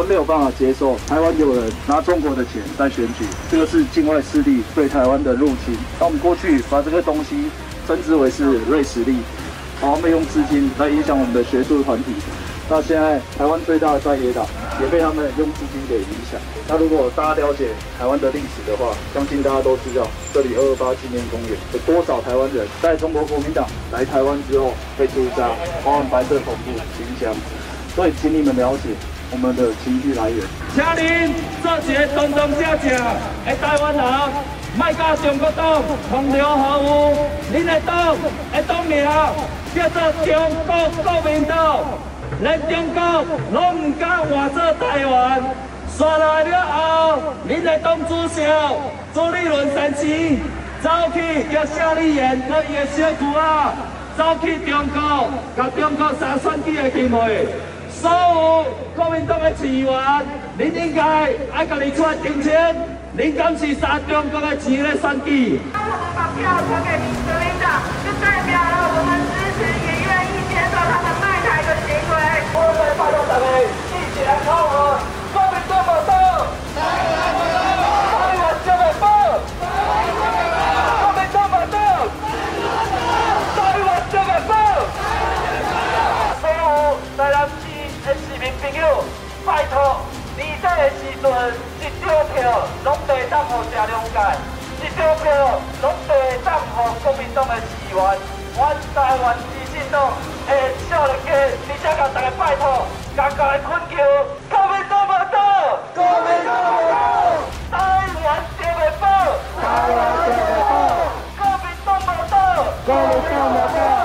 们没有办法接受台湾有人拿中国的钱在选举，这个是境外势力对台湾的入侵。那我们过去把这个东西称之为是瑞士力，然后他们用资金来影响我们的学术团体。那现在台湾最大的在野党也被他们用资金给影响。那如果大家了解台湾的历史的话，相信大家都知道，这里二二八纪念公园有多少台湾人在中国国民党来台湾之后被屠杀，包含白色恐怖、清乡。所以，请你们了解我们的情绪来源。请您做一个端端正正的台湾人，卖甲中国党同流合污。恁的党的党名叫做中国国民党，连中国拢唔敢换做台湾。刷来了后，恁的党主席朱立伦先生走去叫夏立言和伊的小姑啊，走去中国，甲中国三选举的机会。所有国民党的议员，您应该爱家己出来澄清，您敢是杀中国的钱来选举？当我们把票投给民国一张票拢袂当互谢良介，一张票拢袂当互国民党诶议员，阮台湾民进党诶少年家，而且甲大家拜托，甲大家困求，国民党无倒，国民党无倒，台湾绝袂保，台湾绝袂保，国民党无倒，国民党无倒。